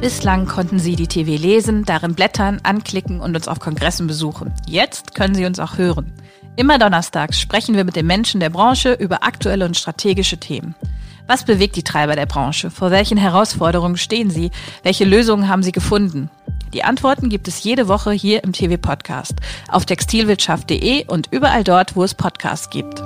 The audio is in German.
Bislang konnten Sie die TV lesen, darin blättern, anklicken und uns auf Kongressen besuchen. Jetzt können Sie uns auch hören. Immer donnerstags sprechen wir mit den Menschen der Branche über aktuelle und strategische Themen. Was bewegt die Treiber der Branche? Vor welchen Herausforderungen stehen sie? Welche Lösungen haben sie gefunden? Die Antworten gibt es jede Woche hier im TV Podcast, auf textilwirtschaft.de und überall dort, wo es Podcasts gibt.